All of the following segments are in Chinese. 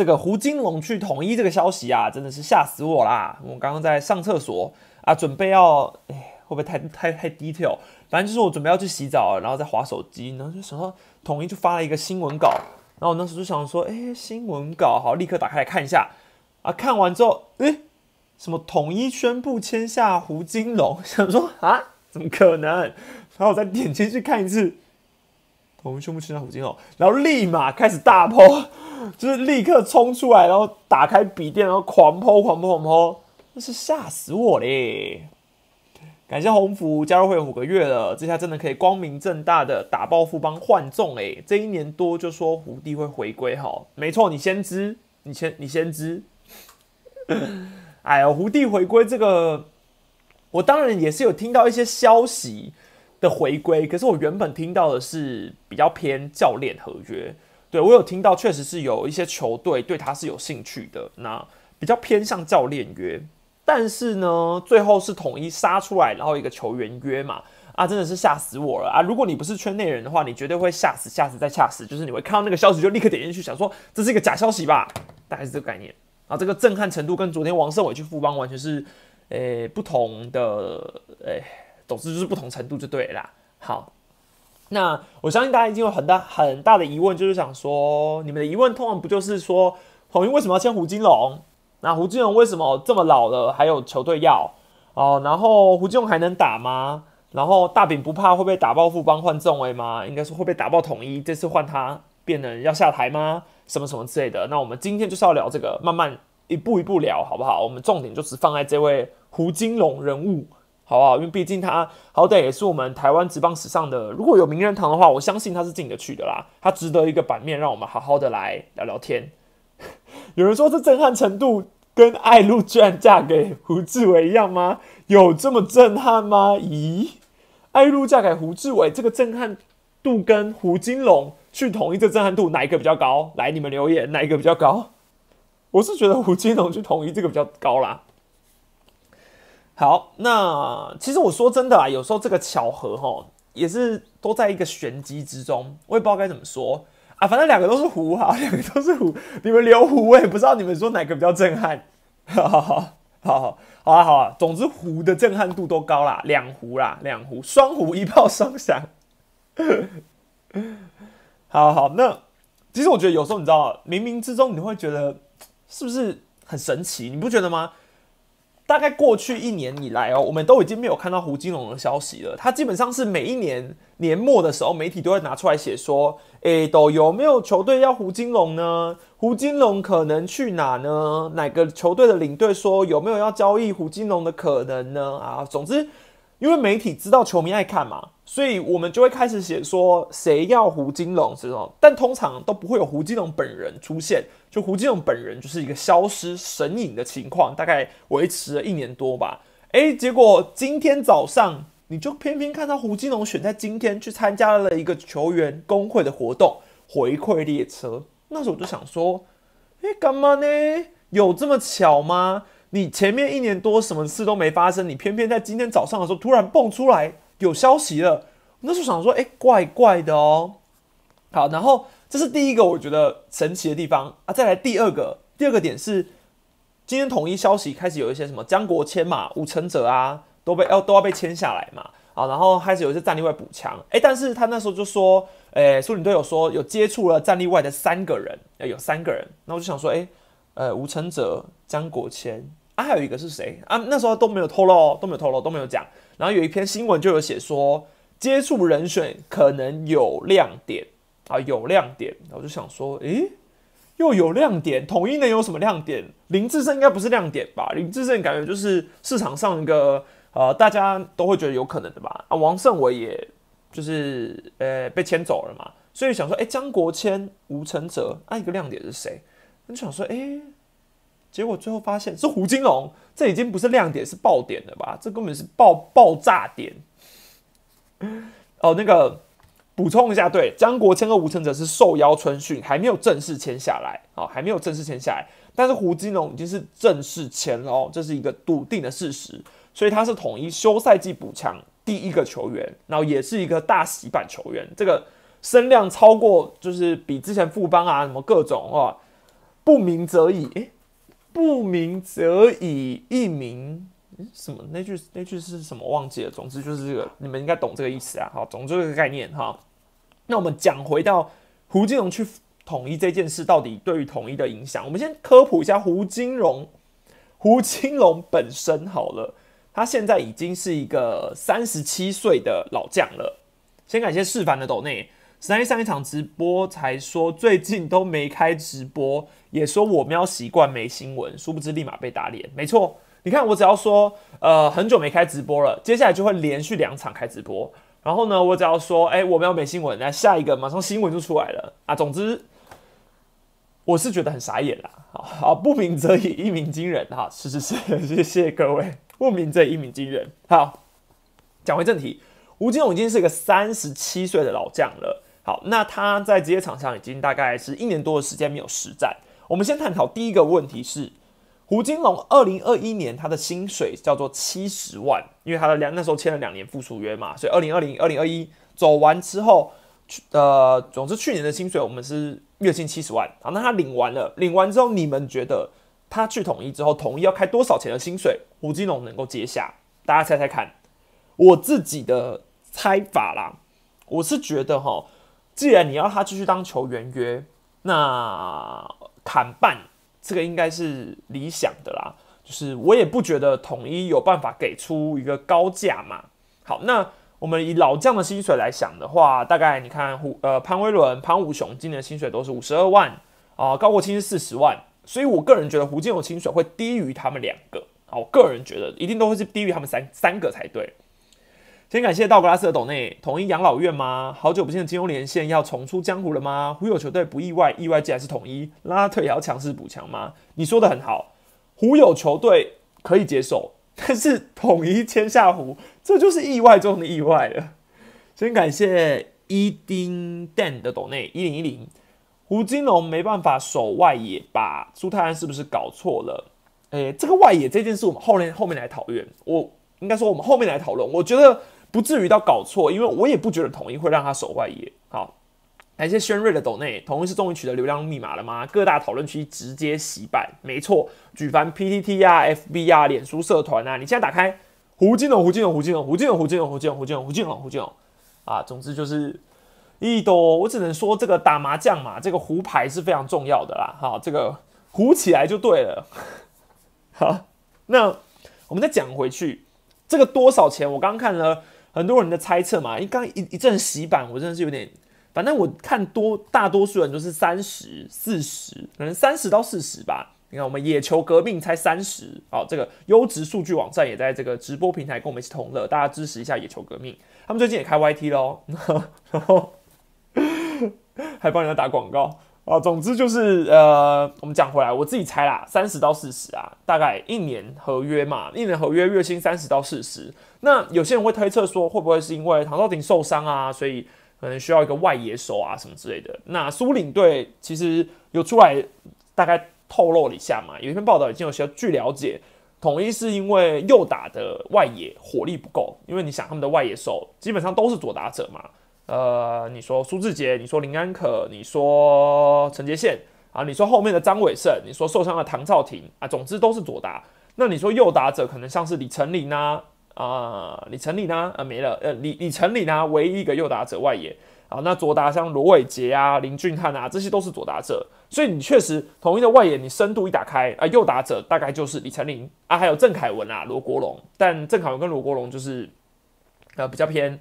这个胡金龙去统一这个消息啊，真的是吓死我啦！我刚刚在上厕所啊，准备要，哎，会不会太太太 detail？反正就是我准备要去洗澡，然后在划手机，然后就想到统一就发了一个新闻稿，然后我那时就想说，哎，新闻稿好，立刻打开来看一下啊。看完之后，哎，什么统一宣布签下胡金龙，想说啊，怎么可能？然后我再点进去看一次，统一宣布签下胡金龙，然后立马开始大剖，就是立刻冲出来，然后打开笔电，然后狂剖狂剖狂剖，那是吓死我嘞！感谢鸿福加入会员五个月了，这下真的可以光明正大的打爆富邦换众哎！这一年多就说胡弟会回归哈，没错，你先知，你先你先知。哎呦，胡弟回归这个，我当然也是有听到一些消息的回归，可是我原本听到的是比较偏教练合约，对我有听到确实是有一些球队对他是有兴趣的，那比较偏向教练约。但是呢，最后是统一杀出来，然后一个球员约嘛，啊，真的是吓死我了啊！如果你不是圈内人的话，你绝对会吓死、吓死再吓死，就是你会看到那个消息就立刻点进去，想说这是一个假消息吧，大概是这个概念啊。这个震撼程度跟昨天王胜伟去富邦完全是，诶，不同的，诶，总之就是不同程度就对啦。好，那我相信大家已经有很大很大的疑问，就是想说，你们的疑问通常不就是说，统一为什么要签胡金龙？那胡金龙为什么这么老了还有球队要哦？然后胡金龙还能打吗？然后大饼不怕会被打爆富邦换正位吗？应该是会被打爆统一，这次换他变成要下台吗？什么什么之类的？那我们今天就是要聊这个，慢慢一步一步聊，好不好？我们重点就只放在这位胡金龙人物，好不好？因为毕竟他好歹也是我们台湾职棒史上的，如果有名人堂的话，我相信他是进得去的啦。他值得一个版面，让我们好好的来聊聊天。有人说这震撼程度跟爱露居然嫁给胡志伟一样吗？有这么震撼吗？咦，爱露嫁给胡志伟，这个震撼度跟胡金龙去同一这震撼度，哪一个比较高？来，你们留言，哪一个比较高？我是觉得胡金龙去同一这个比较高啦。好，那其实我说真的啊，有时候这个巧合哈，也是都在一个玄机之中，我也不知道该怎么说。啊，反正两个都是湖哈，两个都是湖。你们留湖，我也不知道你们说哪个比较震撼。好好好，好好啊好啊，总之湖的震撼度都高啦，两湖啦，两湖，双湖一炮双响。好好，那其实我觉得有时候你知道，冥冥之中你会觉得是不是很神奇？你不觉得吗？大概过去一年以来哦，我们都已经没有看到胡金龙的消息了。他基本上是每一年年末的时候，媒体都会拿出来写说：“诶，都有没有球队要胡金龙呢？胡金龙可能去哪呢？哪个球队的领队说有没有要交易胡金龙的可能呢？”啊，总之。因为媒体知道球迷爱看嘛，所以我们就会开始写说谁要胡金龙这种，但通常都不会有胡金龙本人出现，就胡金龙本人就是一个消失神隐的情况，大概维持了一年多吧。诶，结果今天早上你就偏偏看到胡金龙选在今天去参加了一个球员工会的活动回馈列车，那时候我就想说，诶，干嘛呢？有这么巧吗？你前面一年多什么事都没发生，你偏偏在今天早上的时候突然蹦出来有消息了。那时候想说，哎，怪怪的哦。好，然后这是第一个我觉得神奇的地方啊。再来第二个，第二个点是今天统一消息开始有一些什么江国谦嘛、吴成哲啊都被要都要被签下来嘛。啊，然后开始有一些战力外补强。哎，但是他那时候就说，哎，苏领队有说有接触了战力外的三个人，要有三个人。那我就想说，哎，呃，吴成哲、江国谦。还有一个是谁啊？那时候都没有透露，都没有透露，都没有讲。然后有一篇新闻就有写说，接触人选可能有亮点啊，有亮点。我就想说，诶，又有亮点，统一能有什么亮点？林志胜应该不是亮点吧？林志胜感觉就是市场上一个呃，大家都会觉得有可能的吧？啊，王胜伟也就是呃被牵走了嘛，所以想说，诶，江国谦、吴承哲，啊，一个亮点是谁？就想说，诶。结果最后发现是胡金龙，这已经不是亮点，是爆点了吧？这根本是爆爆炸点。哦，那个补充一下，对，江国谦和吴成哲是受邀春训，还没有正式签下来，哦，还没有正式签下来。但是胡金龙已经是正式签了，哦，这是一个笃定的事实，所以他是统一休赛季补强第一个球员，然后也是一个大洗版球员，这个声量超过，就是比之前富邦啊什么各种啊。不鸣则已，诶，不鸣则已，一鸣。什么？那句那句是什么？忘记了。总之就是这个，你们应该懂这个意思啊。好，总之这个概念哈。那我们讲回到胡金龙去统一这件事，到底对于统一的影响，我们先科普一下胡金龙。胡金龙本身好了，他现在已经是一个三十七岁的老将了。先感谢世凡的抖内，上一上一场直播才说最近都没开直播，也说我喵习惯没新闻，殊不知立马被打脸。没错。你看，我只要说，呃，很久没开直播了，接下来就会连续两场开直播。然后呢，我只要说，哎，我们要没新闻，那下一个马上新闻就出来了啊。总之，我是觉得很傻眼啦。好，不鸣则已，一鸣惊人。哈，是是是，谢谢各位，不鸣则已，一鸣惊人。好，讲回正题，吴金龙已经是一个三十七岁的老将了。好，那他在职业场上已经大概是一年多的时间没有实战。我们先探讨第一个问题是。胡金龙二零二一年他的薪水叫做七十万，因为他的两那时候签了两年附属约嘛，所以二零二零二零二一走完之后，呃，总之去年的薪水我们是月薪七十万。好，那他领完了，领完之后，你们觉得他去统一之后，统一要开多少钱的薪水？胡金龙能够接下？大家猜猜看。我自己的猜法啦，我是觉得哈，既然你要他继续当球员约，那砍半。这个应该是理想的啦，就是我也不觉得统一有办法给出一个高价嘛。好，那我们以老将的薪水来想的话，大概你看胡呃潘威伦、潘武雄今年的薪水都是五十二万啊，高国清是四十万，所以我个人觉得胡金龙薪水会低于他们两个。啊，我个人觉得一定都会是低于他们三三个才对。先感谢道格拉斯的董内，统一养老院吗？好久不见的金融连线要重出江湖了吗？胡友球队不意外，意外竟然是统一，拉退也要强势补强吗？你说的很好，胡友球队可以接受，但是统一签下湖，这就是意外中的意外了。先感谢伊丁 Dan 的董内一零一零，胡金龙没办法守外野吧？朱泰安是不是搞错了？诶，这个外野这件事，我们后面后面来讨论。我应该说，我们后面来讨论。我觉得。不至于到搞错，因为我也不觉得统一会让他守外野。好，感谢轩瑞的抖内，统一是终于取得流量密码了吗？各大讨论区直接洗版，没错，举凡 PTT 啊、FB 啊、脸书社团啊，你现在打开胡金龙、胡金龙、胡金龙、胡金龙、胡金龙、胡金龙、胡金龙、胡金龙、胡金龙啊，总之就是一多。我只能说，这个打麻将嘛，这个胡牌是非常重要的啦。好，这个胡起来就对了。好，那我们再讲回去，这个多少钱？我刚看了。很多人的猜测嘛，因为刚一一阵洗版，我真的是有点，反正我看多大多数人都是三十四十，可能三十到四十吧。你看我们野球革命才三十，好，这个优质数据网站也在这个直播平台跟我们一起同乐，大家支持一下野球革命。他们最近也开 YT 喽，然后还帮人家打广告。啊，总之就是呃，我们讲回来，我自己猜啦，三十到四十啊，大概一年合约嘛，一年合约月薪三十到四十。那有些人会推测说，会不会是因为唐少廷受伤啊，所以可能需要一个外野手啊什么之类的？那苏领队其实有出来大概透露了一下嘛，有一篇报道已经有些据了解，统一是因为右打的外野火力不够，因为你想他们的外野手基本上都是左打者嘛。呃，你说苏志杰，你说林安可，你说陈杰宪啊，你说后面的张伟胜，你说受伤的唐兆廷啊，总之都是左打。那你说右打者可能像是李成林呐，啊，李成林呐，啊没了，呃，李李成林呐，唯一一个右打者外野啊。那左打像罗伟杰啊、林俊汉啊，这些都是左打者。所以你确实统一的外野，你深度一打开啊，右打者大概就是李成林啊，还有郑凯文啊、罗国龙。但郑凯文跟罗国龙就是呃比较偏。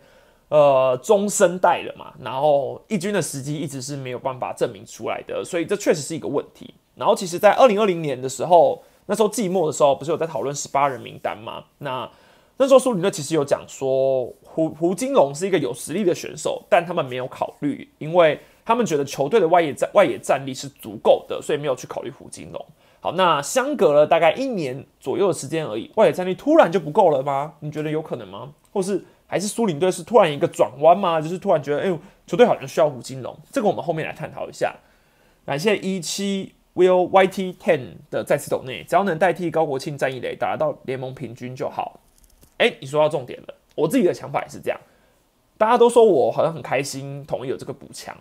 呃，中生代了嘛，然后义军的时机一直是没有办法证明出来的，所以这确实是一个问题。然后其实，在二零二零年的时候，那时候季末的时候，不是有在讨论十八人名单吗？那那时候苏林队其实有讲说，胡胡金龙是一个有实力的选手，但他们没有考虑，因为他们觉得球队的外野战外野战力是足够的，所以没有去考虑胡金龙。好，那相隔了大概一年左右的时间而已，外野战力突然就不够了吗？你觉得有可能吗？或是？还是苏宁队是突然一个转弯吗？就是突然觉得，哎，球队好像需要胡金龙，这个我们后面来探讨一下。感谢一七 Will YT Ten 的再次抖内，只要能代替高国庆、战役雷打到联盟平均就好。哎，你说到重点了，我自己的想法也是这样。大家都说我好像很开心，统一有这个补强。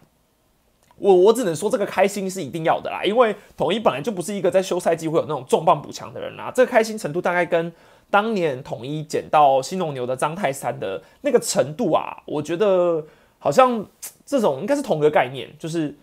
我我只能说这个开心是一定要的啦，因为统一本来就不是一个在休赛季会有那种重磅补强的人啦，这个开心程度大概跟当年统一捡到新农牛的张泰山的那个程度啊，我觉得好像这种应该是同一个概念，就是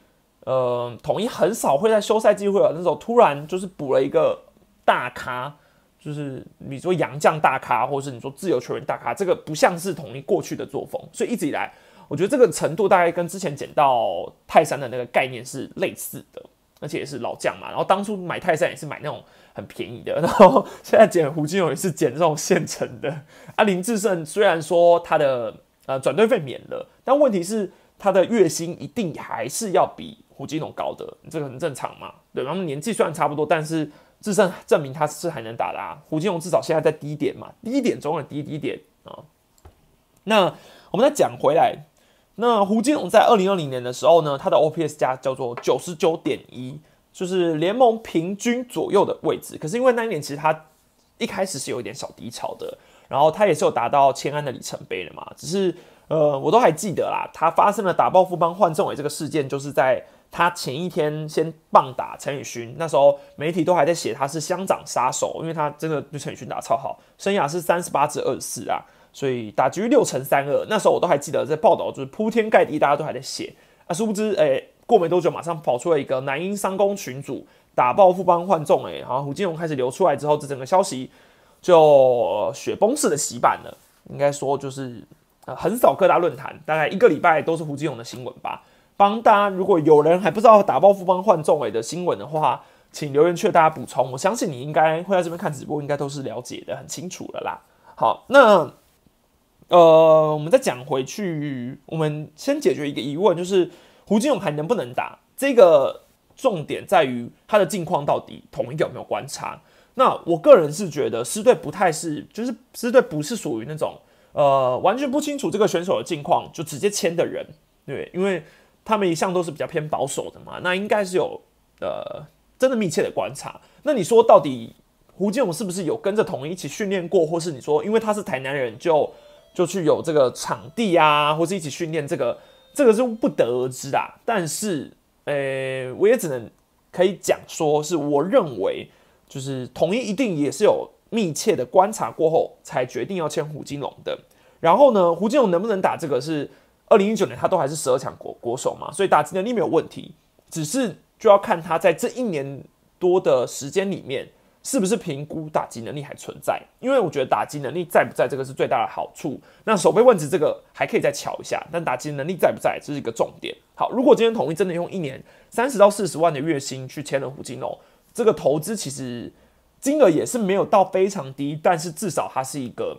呃，统一很少会在休赛季会有那种突然就是补了一个大咖，就是你说洋将大咖，或是你说自由球员大咖，这个不像是统一过去的作风，所以一直以来。我觉得这个程度大概跟之前捡到泰山的那个概念是类似的，而且也是老将嘛。然后当初买泰山也是买那种很便宜的，然后现在捡胡金勇也是捡这种现成的。啊，林志胜虽然说他的呃转队费免了，但问题是他的月薪一定还是要比胡金勇高的，这个很正常嘛。对，他们年纪虽然差不多，但是志胜证明他是还能打的啊。胡金勇至少现在在低点嘛，低点中的低低点啊。那我们再讲回来。那胡金龙在二零二零年的时候呢，他的 OPS 加叫做九十九点一，就是联盟平均左右的位置。可是因为那一年其实他一开始是有一点小低潮的，然后他也是有达到千安的里程碑的嘛。只是呃，我都还记得啦，他发生了打爆副帮换政委这个事件，就是在他前一天先棒打陈宇勋，那时候媒体都还在写他是乡长杀手，因为他真的对陈宇勋打超好，生涯是三十八至二十四啊。所以打局六乘三二，那时候我都还记得在报道，就是铺天盖地，大家都还在写啊。殊不知，诶，过没多久，马上跑出了一个南英三公群主打爆富邦换众，哎，然后胡金龙开始流出来之后，这整个消息就雪崩式的洗版了。应该说就是呃，横扫各大论坛，大概一个礼拜都是胡金龙的新闻吧。帮大家，如果有人还不知道打爆富邦换众哎的新闻的话，请留言区大家补充。我相信你应该会在这边看直播，应该都是了解的很清楚了啦。好，那。呃，我们再讲回去，我们先解决一个疑问，就是胡金勇还能不能打？这个重点在于他的近况到底统一有没有观察？那我个人是觉得师队不太是，就是师队不是属于那种呃完全不清楚这个选手的近况就直接签的人，对，因为他们一向都是比较偏保守的嘛，那应该是有呃真的密切的观察。那你说到底胡金勇是不是有跟着统一一起训练过，或是你说因为他是台南人就？就去有这个场地啊，或是一起训练，这个这个是不得而知的。但是，呃，我也只能可以讲说，是我认为，就是统一一定也是有密切的观察过后，才决定要签胡金龙的。然后呢，胡金龙能不能打这个是二零一九年他都还是十二强国国手嘛，所以打击能力没有问题，只是就要看他在这一年多的时间里面。是不是评估打击能力还存在？因为我觉得打击能力在不在这个是最大的好处。那守备问题这个还可以再瞧一下，但打击能力在不在这是一个重点。好，如果今天统一真的用一年三十到四十万的月薪去签了胡金龙，这个投资其实金额也是没有到非常低，但是至少它是一个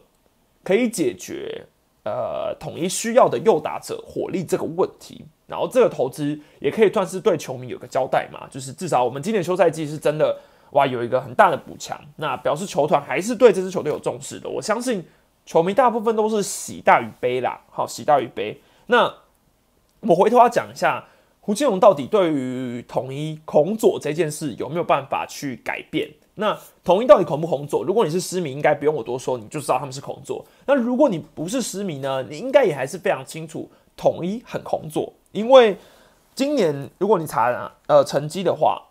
可以解决呃统一需要的诱打者火力这个问题。然后这个投资也可以算是对球迷有个交代嘛，就是至少我们今年休赛季是真的。哇，有一个很大的补强，那表示球团还是对这支球队有重视的。我相信球迷大部分都是喜大于悲啦。好，喜大于悲。那我回头要讲一下胡金龙到底对于统一恐左这件事有没有办法去改变？那统一到底恐不恐左？如果你是失迷，应该不用我多说，你就知道他们是恐左。那如果你不是失迷呢？你应该也还是非常清楚统一很恐左，因为今年如果你查呃成绩的话。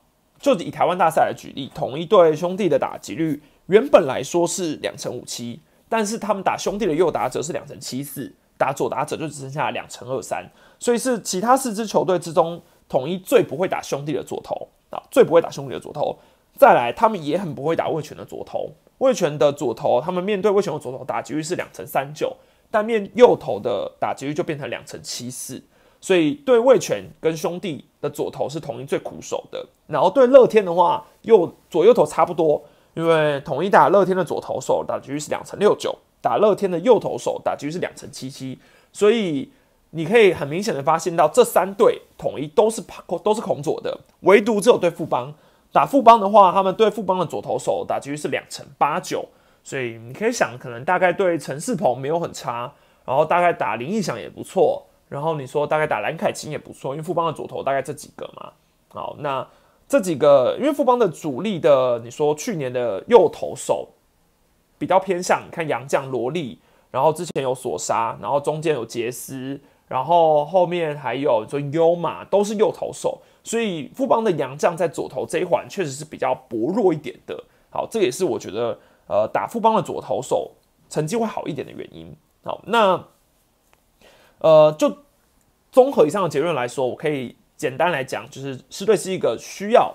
就以台湾大赛来举例，统一对兄弟的打击率原本来说是两成五七，但是他们打兄弟的右打者是两成七四，打左打者就只剩下两成二三，所以是其他四支球队之中，统一最不会打兄弟的左投啊，最不会打兄弟的左投。再来，他们也很不会打魏权的左投，魏权的左投，他们面对魏权的左投打击率是两成三九，但面右投的打击率就变成两成七四。所以对魏权跟兄弟的左投是统一最苦手的，然后对乐天的话，右左右投差不多，因为统一打乐天的左投手打击率是两成六九，打乐天的右投手打击率是两成七七，所以你可以很明显的发现到这三队统一都是都是孔左的，唯独只有对富邦打富邦的话，他们对富邦的左投手打击率是两成八九，所以你可以想，可能大概对陈世鹏没有很差，然后大概打林义祥也不错。然后你说大概打蓝凯清也不错，因为富邦的左投大概这几个嘛。好，那这几个，因为富邦的主力的，你说去年的右投手比较偏向，你看杨将罗莉，然后之前有索沙，然后中间有杰斯，然后后面还有说优马都是右投手，所以富邦的杨将在左投这一环确实是比较薄弱一点的。好，这也是我觉得呃打富邦的左投手成绩会好一点的原因。好，那呃就综合以上的结论来说，我可以简单来讲，就是狮队是一个需要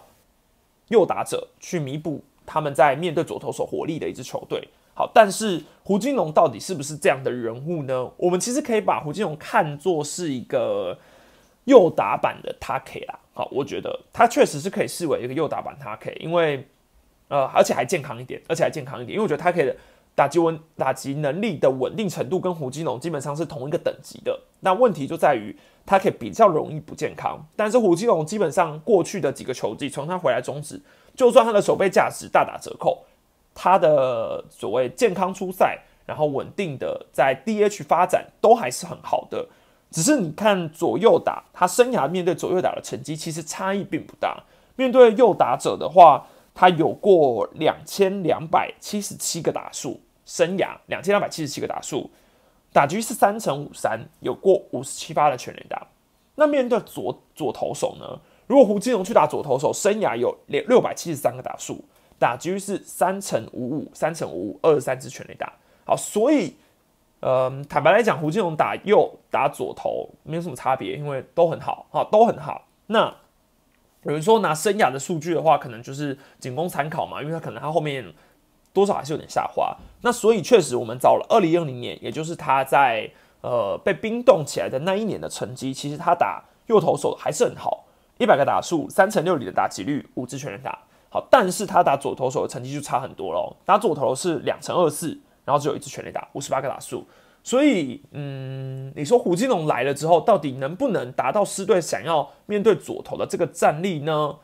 右打者去弥补他们在面对左投手火力的一支球队。好，但是胡金龙到底是不是这样的人物呢？我们其实可以把胡金龙看作是一个右打版的 t a k 啦。好，我觉得他确实是可以视为一个右打版 t a k 因为呃，而且还健康一点，而且还健康一点，因为我觉得他可以的打击稳打击能力的稳定程度跟胡金龙基本上是同一个等级的。那问题就在于他可以比较容易不健康，但是胡金龙基本上过去的几个球季，从他回来中止，就算他的守备价值大打折扣。他的所谓健康出赛，然后稳定的在 DH 发展都还是很好的，只是你看左右打，他生涯面对左右打的成绩其实差异并不大。面对右打者的话，他有过两千两百七十七个打数，生涯两千两百七十七个打数，打局是三乘五三，有过五十七发的全垒打。那面对左左投手呢？如果胡金龙去打左投手，生涯有六六百七十三个打数。打局是三乘五五，三乘五五，二十三支全垒打。好，所以，呃，坦白来讲，胡金龙打右打左投没有什么差别，因为都很好，哈，都很好。那有人说拿生涯的数据的话，可能就是仅供参考嘛，因为他可能他后面多少还是有点下滑。那所以确实，我们找了二零二零年，也就是他在呃被冰冻起来的那一年的成绩，其实他打右投手还是很好，一百个打数，三乘六里的打击率，五支全垒打。好，但是他打左投手的成绩就差很多喽。打左投是两成二四，然后只有一支全垒打，五十八个打数。所以，嗯，你说胡金龙来了之后，到底能不能达到狮队想要面对左投的这个战力呢？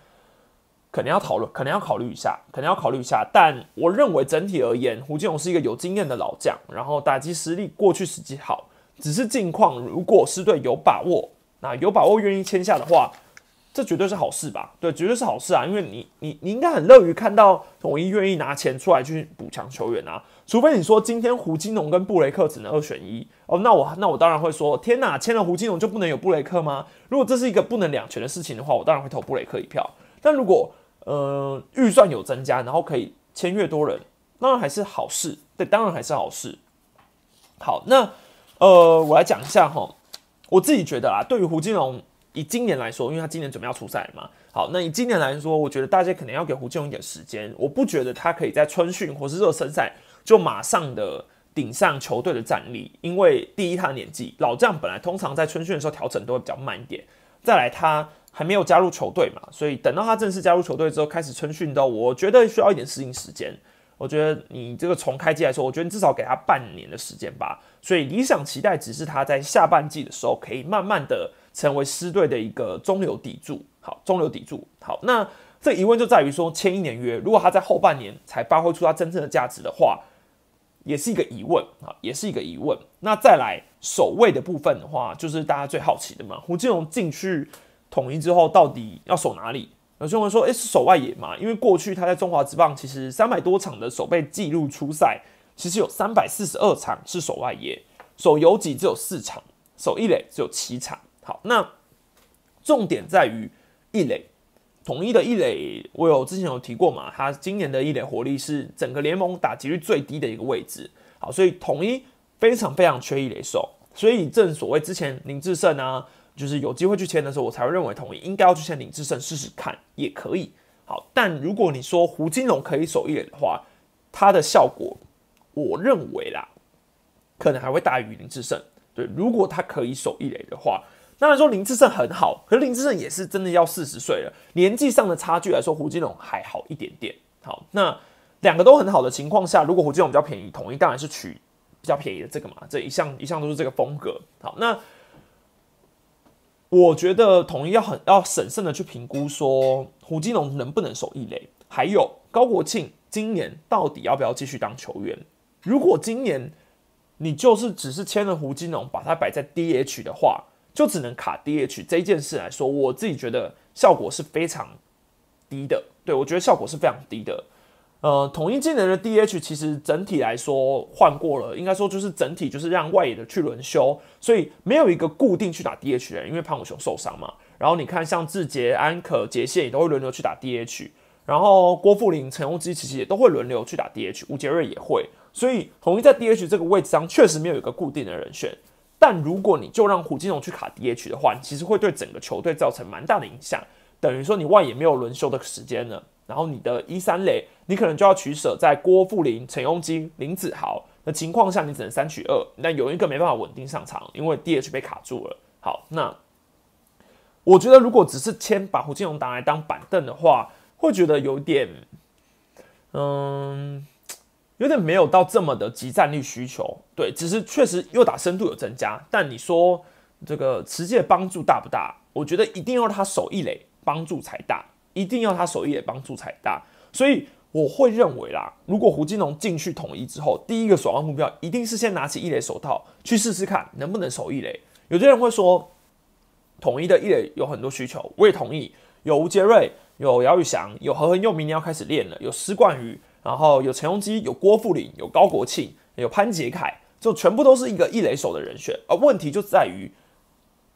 可能要讨论，可能要考虑一下，可能要考虑一下。但我认为整体而言，胡金龙是一个有经验的老将，然后打击实力过去实际好，只是近况如果是队有把握，那有把握愿意签下的话。这绝对是好事吧？对，绝对是好事啊！因为你，你，你应该很乐于看到统一愿意拿钱出来去补强球员啊。除非你说今天胡金龙跟布雷克只能二选一哦，那我那我当然会说，天哪，签了胡金龙就不能有布雷克吗？如果这是一个不能两全的事情的话，我当然会投布雷克一票。但如果呃预算有增加，然后可以签越多人，当然还是好事。对，当然还是好事。好，那呃，我来讲一下哈，我自己觉得啊，对于胡金龙。以今年来说，因为他今年准备要出赛嘛，好，那以今年来说，我觉得大家可能要给胡金龙一点时间。我不觉得他可以在春训或是热身赛就马上的顶上球队的战力，因为第一他年纪，老将本来通常在春训的时候调整都会比较慢一点。再来他还没有加入球队嘛，所以等到他正式加入球队之后开始春训的，我觉得需要一点适应时间。我觉得你这个从开季来说，我觉得你至少给他半年的时间吧。所以理想期待只是他在下半季的时候可以慢慢的。成为师队的一个中流砥柱，好，中流砥柱，好，那这疑问就在于说，签一年约，如果他在后半年才发挥出他真正的价值的话，也是一个疑问啊，也是一个疑问。那再来守卫的部分的话，就是大家最好奇的嘛，胡金龙进去统一之后，到底要守哪里？有些人说，诶，是守外野嘛？因为过去他在中华职棒其实三百多场的守备记录出赛，其实有三百四十二场是守外野，守游击只有四场，守一垒只有七场。好，那重点在于一垒统一的一垒，我有之前有提过嘛，他今年的一垒火力是整个联盟打击率最低的一个位置。好，所以统一非常非常缺一垒手，所以正所谓之前林志胜啊，就是有机会去签的时候，我才会认为统一应该要去签林志胜试试看，也可以。好，但如果你说胡金龙可以守一垒的话，他的效果，我认为啦，可能还会大于林志胜。对，如果他可以守一垒的话。当然说林志胜很好，可是林志胜也是真的要四十岁了，年纪上的差距来说，胡金龙还好一点点。好，那两个都很好的情况下，如果胡金龙比较便宜，统一当然是取比较便宜的这个嘛，这一向一向都是这个风格。好，那我觉得统一要很要审慎的去评估说胡金龙能不能守一垒，还有高国庆今年到底要不要继续当球员？如果今年你就是只是签了胡金龙，把它摆在 DH 的话。就只能卡 DH 这件事来说，我自己觉得效果是非常低的。对我觉得效果是非常低的。呃，统一技能的 DH 其实整体来说换过了，应该说就是整体就是让外野的去轮休，所以没有一个固定去打 DH 的人，因为潘武雄受伤嘛。然后你看像志杰、安可、杰宪也都会轮流去打 DH，然后郭富林、陈庸基其实也都会轮流去打 DH，吴杰瑞也会，所以统一在 DH 这个位置上确实没有一个固定的人选。但如果你就让胡金龙去卡 DH 的话，其实会对整个球队造成蛮大的影响，等于说你外野没有轮休的时间了。然后你的一三垒，你可能就要取舍在郭富林、陈庸基、林子豪的情况下，你只能三取二。那有一个没办法稳定上场，因为 DH 被卡住了。好，那我觉得如果只是签把胡金龙打来当板凳的话，会觉得有点，嗯，有点没有到这么的集战力需求。对，只是确实又打深度有增加，但你说这个实际帮助大不大？我觉得一定要他守一垒帮助才大。一定要他手艺的帮助才大，所以我会认为啦，如果胡金龙进去统一之后，第一个首要目标一定是先拿起一垒手套去试试看能不能守一垒。有些人会说，统一的一垒有很多需求，我也同意。有吴杰瑞，有姚宇翔，有何恒佑，明年要开始练了。有施冠宇，然后有陈荣基，有郭富林，有高国庆，有潘杰凯，就全部都是一个一垒手的人选。而问题就在于，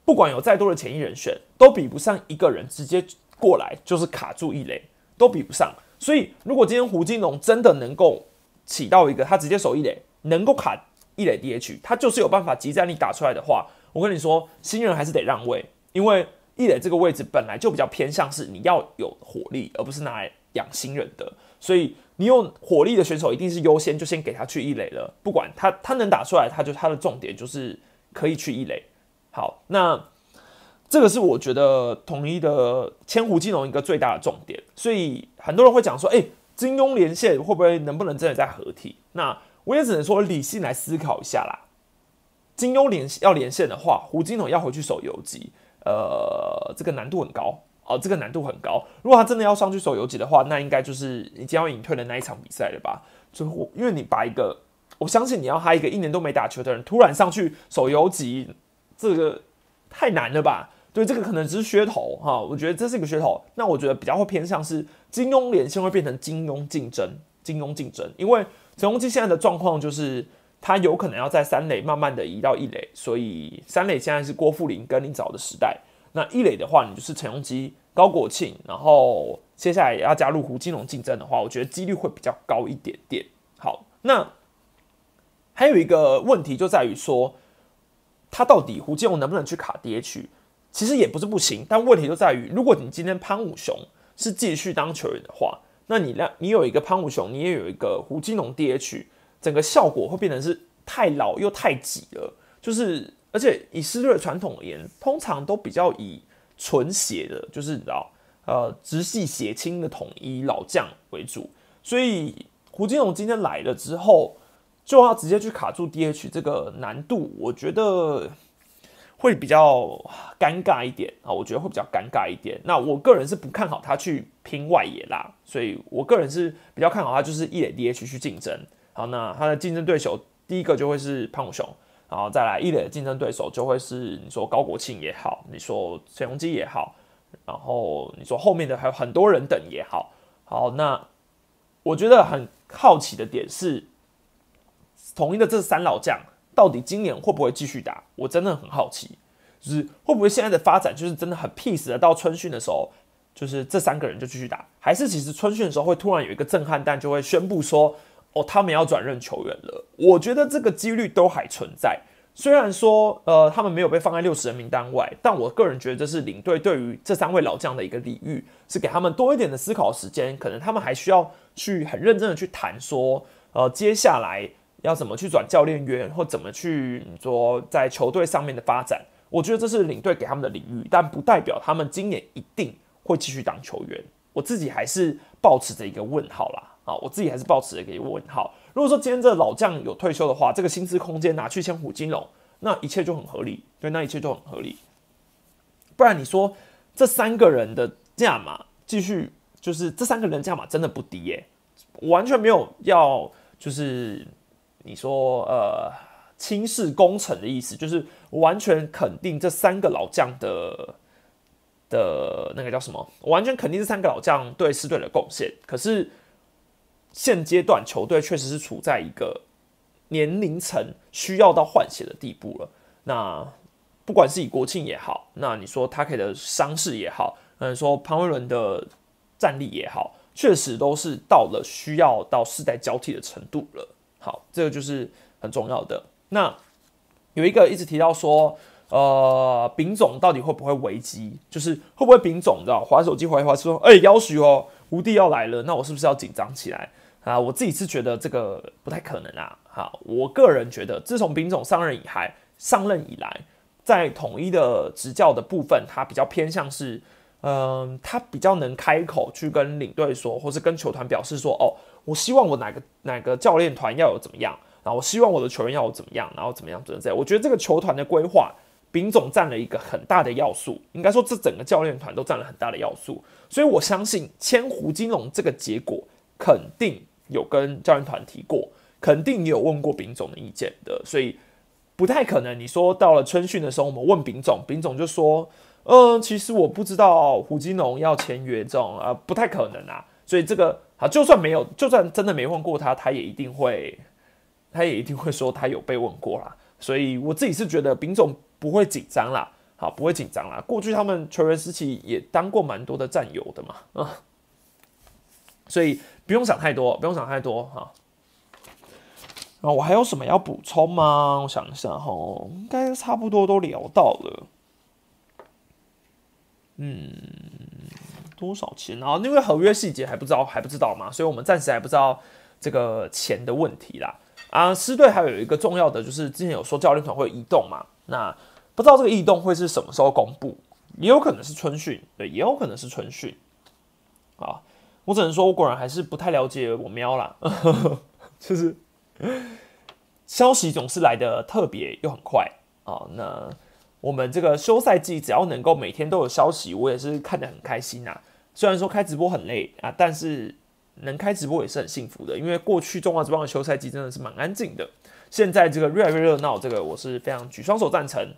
不管有再多的前一人选，都比不上一个人直接。过来就是卡住一垒，都比不上。所以，如果今天胡金龙真的能够起到一个他直接守一垒，能够卡一垒 DH，他就是有办法集战力打出来的话，我跟你说，新人还是得让位，因为一垒这个位置本来就比较偏向是你要有火力，而不是拿来养新人的。所以，你用火力的选手一定是优先，就先给他去一垒了。不管他他能打出来，他就他的重点就是可以去一垒。好，那。这个是我觉得统一的千湖金融一个最大的重点，所以很多人会讲说，哎，金庸连线会不会能不能真的在合体？那我也只能说理性来思考一下啦。金庸连要连线的话，胡金龙要回去守游击，呃，这个难度很高哦，这个难度很高。如果他真的要上去守游击的话，那应该就是你将要隐退的那一场比赛了吧？就因为你把一个，我相信你要他一个一年都没打球的人突然上去守游击，这个太难了吧？对，这个可能只是噱头哈，我觉得这是一个噱头。那我觉得比较会偏向是金庸连线会变成金庸竞争，金庸竞争，因为陈宏基现在的状况就是他有可能要在三垒慢慢的移到一垒，所以三垒现在是郭富林跟林早的时代。那一垒的话，你就是陈宏基、高国庆，然后接下来要加入胡金龙竞争的话，我觉得几率会比较高一点点。好，那还有一个问题就在于说，他到底胡金龙能不能去卡 DH？其实也不是不行，但问题就在于，如果你今天潘武雄是继续当球员的话，那你让你有一个潘武雄，你也有一个胡金龙 DH，整个效果会变成是太老又太挤了。就是，而且以狮队的传统而言，通常都比较以纯血的，就是你知道，呃，直系血亲的统一老将为主。所以胡金龙今天来了之后，就要直接去卡住 DH 这个难度，我觉得。会比较尴尬一点啊，我觉得会比较尴尬一点。那我个人是不看好他去拼外野啦，所以我个人是比较看好他就是一垒 DH 去竞争。好，那他的竞争对手第一个就会是潘武雄，然后再来一垒的竞争对手就会是你说高国庆也好，你说陈荣基也好，然后你说后面的还有很多人等也好。好，那我觉得很好奇的点是，统一的这三老将。到底今年会不会继续打？我真的很好奇，就是会不会现在的发展就是真的很 peace 的，到春训的时候，就是这三个人就继续打，还是其实春训的时候会突然有一个震撼弹，就会宣布说，哦，他们要转任球员了。我觉得这个几率都还存在。虽然说，呃，他们没有被放在六十人名单外，但我个人觉得这是领队对于这三位老将的一个礼遇，是给他们多一点的思考时间。可能他们还需要去很认真的去谈说，呃，接下来。要怎么去转教练员，或怎么去说在球队上面的发展？我觉得这是领队给他们的领域，但不代表他们今年一定会继续当球员。我自己还是保持着一个问号啦，啊，我自己还是保持着一个问号。如果说今天这老将有退休的话，这个薪资空间拿去签虎金龙，那一切就很合理，对，那一切就很合理。不然你说这三个人的价码继续，就是这三个人价码真的不低耶，完全没有要就是。你说呃轻视工程的意思，就是完全肯定这三个老将的的那个叫什么？完全肯定这三个老将对狮队的贡献。可是现阶段球队确实是处在一个年龄层需要到换血的地步了。那不管是以国庆也好，那你说他给的伤势也好，嗯，说潘威伦的战力也好，确实都是到了需要到世代交替的程度了。好，这个就是很重要的。那有一个一直提到说，呃，丙总到底会不会危机？就是会不会丙总，知道，滑手机滑一滑说，哎，要许哦，吴帝要来了，那我是不是要紧张起来啊？我自己是觉得这个不太可能啊。好，我个人觉得，自从丙总上任以来，上任以来，在统一的执教的部分，他比较偏向是，嗯，他比较能开口去跟领队说，或是跟球团表示说，哦，我希望我哪个哪个教练团要有怎么样。然后我希望我的球员要有怎么样，然后怎么样，怎么样？我觉得这个球团的规划，丙总占了一个很大的要素。应该说，这整个教练团都占了很大的要素。所以我相信签胡金龙这个结果，肯定有跟教练团提过，肯定也有问过丙总的意见的。所以不太可能，你说到了春训的时候，我们问丙总，丙总就说：“嗯，其实我不知道胡金龙要签约这种啊，不太可能啊。”所以这个啊，就算没有，就算真的没问过他，他也一定会。他也一定会说他有被问过啦，所以我自己是觉得丙总不会紧张啦，好不会紧张啦。过去他们球员时期也当过蛮多的战友的嘛，啊，所以不用想太多，不用想太多哈。啊，我还有什么要补充吗？我想一下哈，应该差不多都聊到了。嗯，多少钱然后？因为合约细节还不知道，还不知道嘛，所以我们暂时还不知道这个钱的问题啦。啊，狮队还有一个重要的，就是之前有说教练团会移动嘛，那不知道这个异动会是什么时候公布，也有可能是春训，对，也有可能是春训。啊，我只能说，我果然还是不太了解我喵啦，就是消息总是来的特别又很快啊。那我们这个休赛季只要能够每天都有消息，我也是看得很开心呐。虽然说开直播很累啊，但是。能开直播也是很幸福的，因为过去中华职棒的休赛季真的是蛮安静的，现在这个越来越热闹，这个我是非常举双手赞成。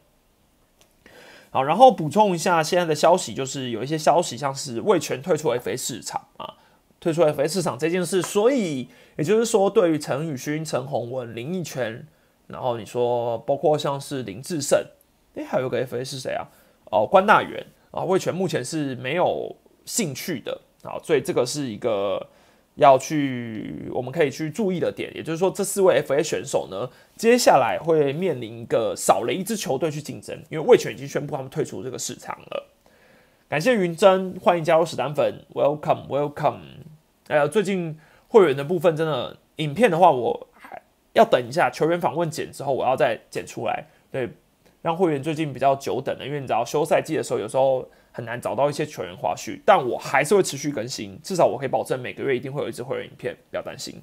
好，然后补充一下现在的消息，就是有一些消息像是魏权退出 FA 市场啊，退出 FA 市场这件事，所以也就是说，对于陈宇勋、陈宏文、林奕泉，然后你说包括像是林志胜，诶，还有个 FA 是谁啊？哦，关大元啊，魏权目前是没有兴趣的啊，所以这个是一个。要去，我们可以去注意的点，也就是说，这四位 FA 选手呢，接下来会面临一个少了一支球队去竞争，因为魏权已经宣布他们退出这个市场了。感谢云珍，欢迎加入史丹粉，Welcome Welcome。哎呀，最近会员的部分真的，影片的话我还要等一下球员访问剪之后，我要再剪出来，对，让会员最近比较久等了，因为你知道休赛季的时候有时候。很难找到一些球员花絮，但我还是会持续更新，至少我可以保证每个月一定会有一支会员影片，不要担心。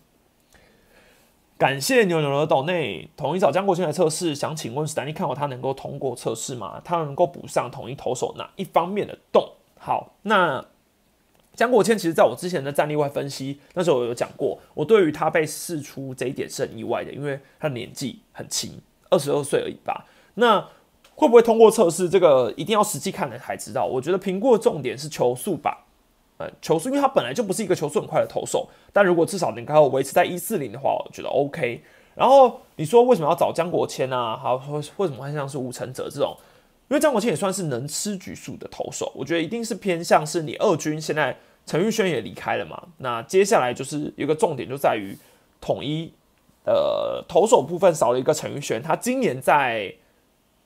感谢牛牛的岛内统一找江国庆来测试，想请问史丹利看好他能够通过测试吗？他能够补上统一投手哪一方面的洞？好，那江国谦其实在我之前的战力外分析，那时候我有讲过，我对于他被试出这一点是很意外的，因为他年纪很轻，二十二岁而已吧。那会不会通过测试？这个一定要实际看了才知道。我觉得评估的重点是球速吧，呃，球速，因为他本来就不是一个球速很快的投手，但如果至少能够维持在一四零的话，我觉得 OK。然后你说为什么要找江国谦啊？好为什么会像是吴成哲这种？因为江国谦也算是能吃局数的投手，我觉得一定是偏向是你二军现在陈玉轩也离开了嘛，那接下来就是有个重点就在于统一呃投手部分少了一个陈玉轩，他今年在。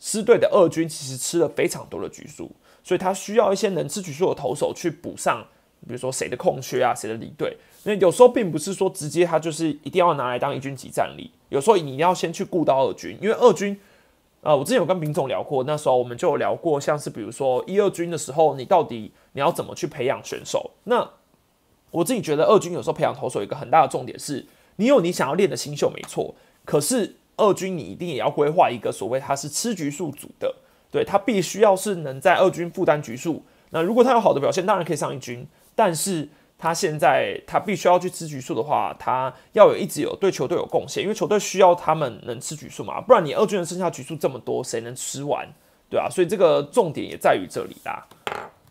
狮队的二军其实吃了非常多的局数，所以他需要一些能吃局数的投手去补上，比如说谁的空缺啊，谁的离队。那有时候并不是说直接他就是一定要拿来当一军级战力，有时候你要先去顾到二军，因为二军，呃，我之前有跟明总聊过，那时候我们就有聊过，像是比如说一二军的时候，你到底你要怎么去培养选手？那我自己觉得二军有时候培养投手一个很大的重点是，你有你想要练的新秀没错，可是。二军你一定也要规划一个所谓他是吃局数组的，对他必须要是能在二军负担局数。那如果他有好的表现，当然可以上一军。但是他现在他必须要去吃局数的话，他要有一直有对球队有贡献，因为球队需要他们能吃局数嘛，不然你二军的剩下局数这么多，谁能吃完？对啊，所以这个重点也在于这里啦。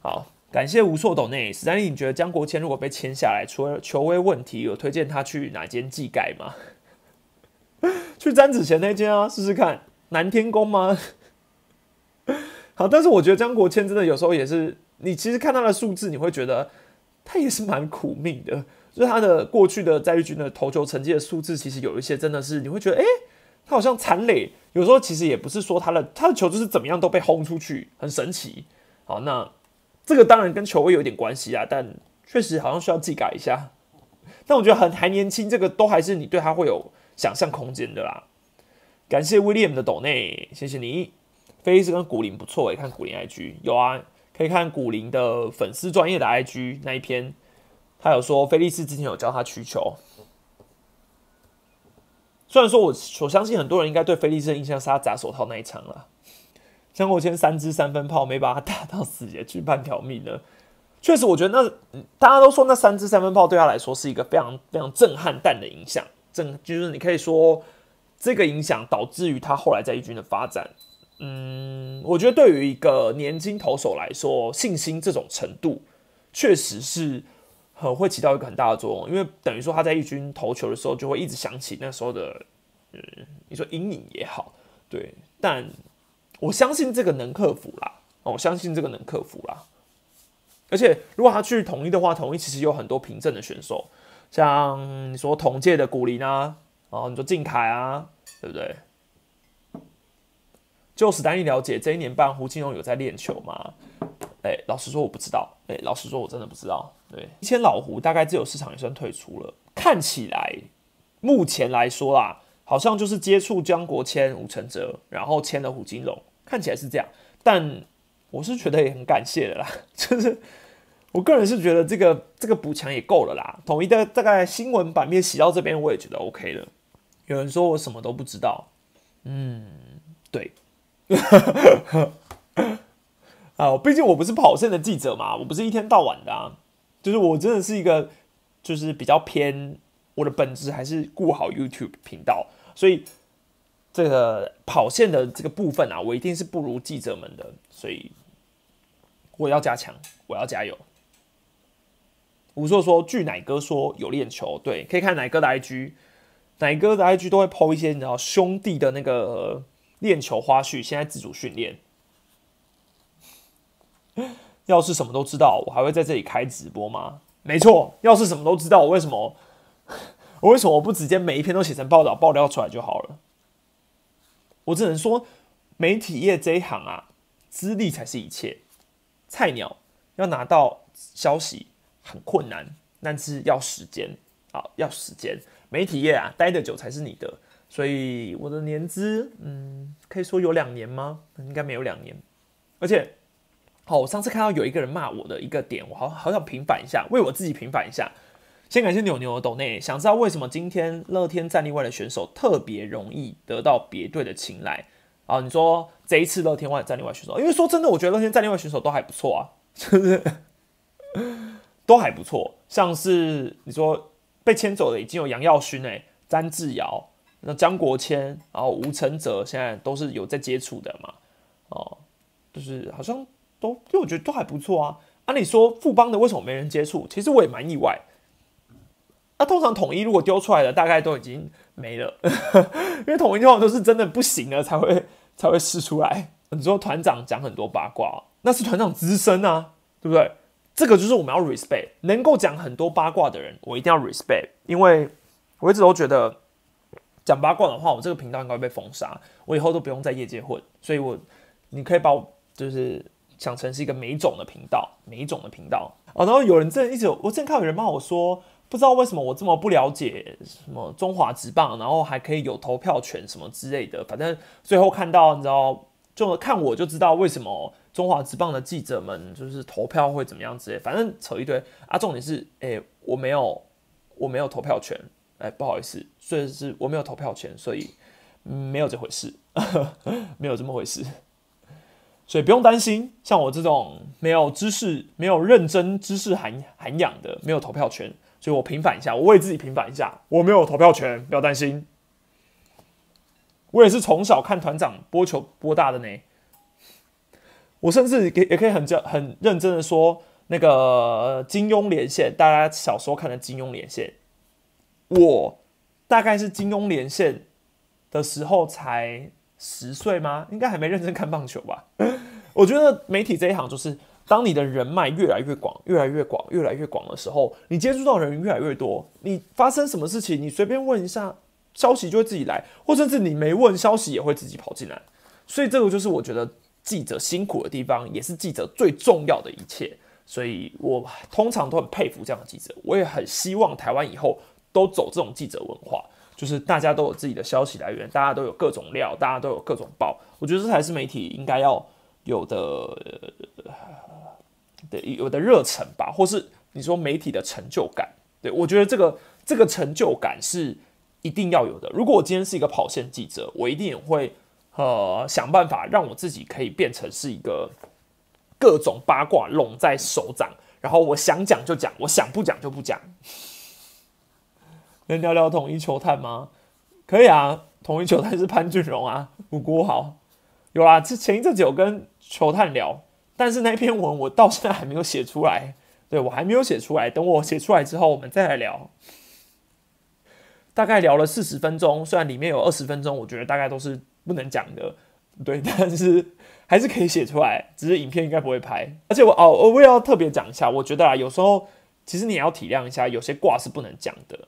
好，感谢无错斗内史丹利，你觉得江国谦如果被签下来，除了球威问题，有推荐他去哪间技改吗？去詹子贤那间啊，试试看。南天宫吗？好，但是我觉得江国谦真的有时候也是，你其实看他的数字，你会觉得他也是蛮苦命的。就是他的过去的在日军的投球成绩的数字，其实有一些真的是你会觉得，哎，他好像残垒。有时候其实也不是说他的他的球就是怎么样都被轰出去，很神奇。好，那这个当然跟球位有点关系啊，但确实好像需要技改一下。但我觉得很还年轻，这个都还是你对他会有想象空间的啦。感谢 William 的抖内，谢谢你。菲利斯跟古林不错诶，看古林 IG 有啊，可以看古林的粉丝专业的 IG 那一篇，他有说菲利斯之前有教他曲球。虽然说我我相信很多人应该对菲利斯的印象是他砸手套那一场了，江国谦三支三分炮没把他打到死，也去半条命了。确实，我觉得那大家都说那三支三分炮对他来说是一个非常非常震撼弹的影响，震就是你可以说。这个影响导致于他后来在一军的发展，嗯，我觉得对于一个年轻投手来说，信心这种程度确实是很会起到一个很大的作用，因为等于说他在一军投球的时候，就会一直想起那时候的，嗯，你说阴影也好，对，但我相信这个能克服啦，我相信这个能克服啦，而且如果他去统一的话，统一其实有很多凭证的选手，像你说同届的古林啊。哦，你说靖凯啊，对不对？就史丹利了解，这一年半胡金龙有在练球吗？哎，老实说我不知道。哎，老实说我真的不知道。对，以前老胡大概自由市场也算退出了，看起来目前来说啦，好像就是接触江国谦、吴承哲，然后签了胡金龙，看起来是这样。但我是觉得也很感谢的啦，就是。我个人是觉得这个这个补强也够了啦。统一的大概新闻版面洗到这边，我也觉得 OK 了。有人说我什么都不知道，嗯，对。啊，毕竟我不是跑线的记者嘛，我不是一天到晚的啊。就是我真的是一个，就是比较偏我的本质还是顾好 YouTube 频道，所以这个跑线的这个部分啊，我一定是不如记者们的，所以我要加强，我要加油。吴硕说：“据奶哥说有练球，对，可以看奶哥的 IG，奶哥的 IG 都会 PO 一些你知道兄弟的那个练球花絮。现在自主训练，要是什么都知道，我还会在这里开直播吗？没错，要是什么都知道，我为什么 我为什么不直接每一篇都写成报道爆料出来就好了？我只能说，媒体业这一行啊，资历才是一切，菜鸟要拿到消息。”很困难，但是要时间啊，要时间。媒体业啊，待得久才是你的。所以我的年资，嗯，可以说有两年吗？应该没有两年。而且，好，我上次看到有一个人骂我的一个点，我好好想平反一下，为我自己平反一下。先感谢牛牛的抖内，想知道为什么今天乐天战力外的选手特别容易得到别队的青睐啊？你说这一次乐天外战力外选手，因为说真的，我觉得乐天战力外选手都还不错啊，是不是？都还不错，像是你说被牵走的已经有杨耀勋诶、詹志尧、那江国谦，然后吴承泽，现在都是有在接触的嘛？哦，就是好像都，因为我觉得都还不错啊。按理说富邦的为什么没人接触？其实我也蛮意外。那通常统一如果丢出来的，大概都已经没了，因为统一通常都是真的不行了才会才会试出来。你说团长讲很多八卦，那是团长资深啊，对不对？这个就是我们要 respect，能够讲很多八卦的人，我一定要 respect，因为我一直都觉得讲八卦的话，我这个频道应该会被封杀，我以后都不用在业界混，所以我你可以把我就是想成是一个美种的频道，美种的频道哦。然后有人正一直我之前看有人骂我说，不知道为什么我这么不了解什么中华职棒，然后还可以有投票权什么之类的，反正最后看到你知道，就看我就知道为什么。中华职棒的记者们就是投票会怎么样之类，反正扯一堆啊。重点是，哎，我没有，我没有投票权，哎，不好意思，所以是我没有投票权，所以没有这回事，没有这么回事，所以不用担心。像我这种没有知识、没有认真知识涵涵养的，没有投票权，所以我平反一下，我为自己平反一下，我没有投票权，不要担心。我也是从小看团长播球播大的呢。我甚至也也可以很教很认真的说，那个金庸连线，大家小时候看的金庸连线，我大概是金庸连线的时候才十岁吗？应该还没认真看棒球吧？我觉得媒体这一行就是，当你的人脉越来越广、越来越广、越来越广的时候，你接触到的人越来越多，你发生什么事情，你随便问一下，消息就会自己来，或甚至你没问，消息也会自己跑进来。所以这个就是我觉得记者辛苦的地方，也是记者最重要的一切。所以我通常都很佩服这样的记者，我也很希望台湾以后都走这种记者文化，就是大家都有自己的消息来源，大家都有各种料，大家都有各种报。我觉得这才是媒体应该要。有的的有的热忱吧，或是你说媒体的成就感，对我觉得这个这个成就感是一定要有的。如果我今天是一个跑线记者，我一定也会呃想办法让我自己可以变成是一个各种八卦拢在手掌，然后我想讲就讲，我想不讲就不讲。能聊聊统一球探吗？可以啊，统一球探是潘俊荣啊，吴国豪有啦，这前一阵子有跟。球探聊，但是那篇文我到现在还没有写出来，对我还没有写出来，等我写出来之后，我们再来聊。大概聊了四十分钟，虽然里面有二十分钟，我觉得大概都是不能讲的，对，但是还是可以写出来，只是影片应该不会拍。而且我哦，我也要特别讲一下，我觉得啊，有时候其实你也要体谅一下，有些卦是不能讲的，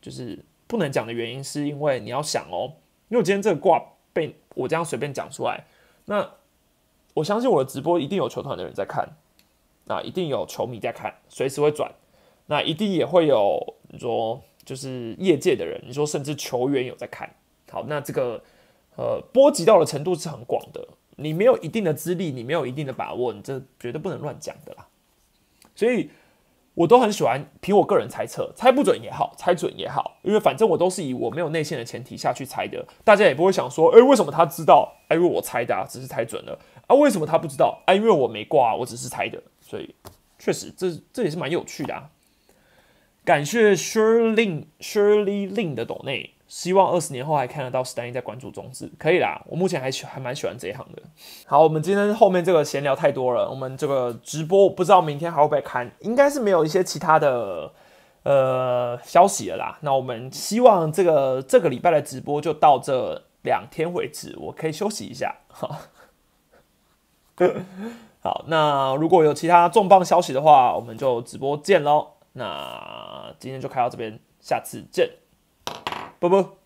就是不能讲的原因是因为你要想哦，因为我今天这个卦被我这样随便讲出来，那。我相信我的直播一定有球团的人在看，那一定有球迷在看，随时会转，那一定也会有你说就是业界的人，你说甚至球员有在看。好，那这个呃波及到的程度是很广的，你没有一定的资历，你没有一定的把握，你这绝对不能乱讲的啦。所以。我都很喜欢凭我个人猜测，猜不准也好，猜准也好，因为反正我都是以我没有内线的前提下去猜的，大家也不会想说，哎，为什么他知道？哎，因为我猜的，啊，只是猜准了啊。为什么他不知道？啊，因为我没挂，我只是猜的，所以确实这这也是蛮有趣的啊。感谢 Shirley Shirley Lin 的抖内。希望二十年后还看得到史丹利在关注中职，可以啦。我目前还喜还蛮喜欢这一行的。好，我们今天后面这个闲聊太多了，我们这个直播不知道明天还会不会看，应该是没有一些其他的呃消息了啦。那我们希望这个这个礼拜的直播就到这两天为止，我可以休息一下。好，好，那如果有其他重磅消息的话，我们就直播见喽。那今天就开到这边，下次见。不不。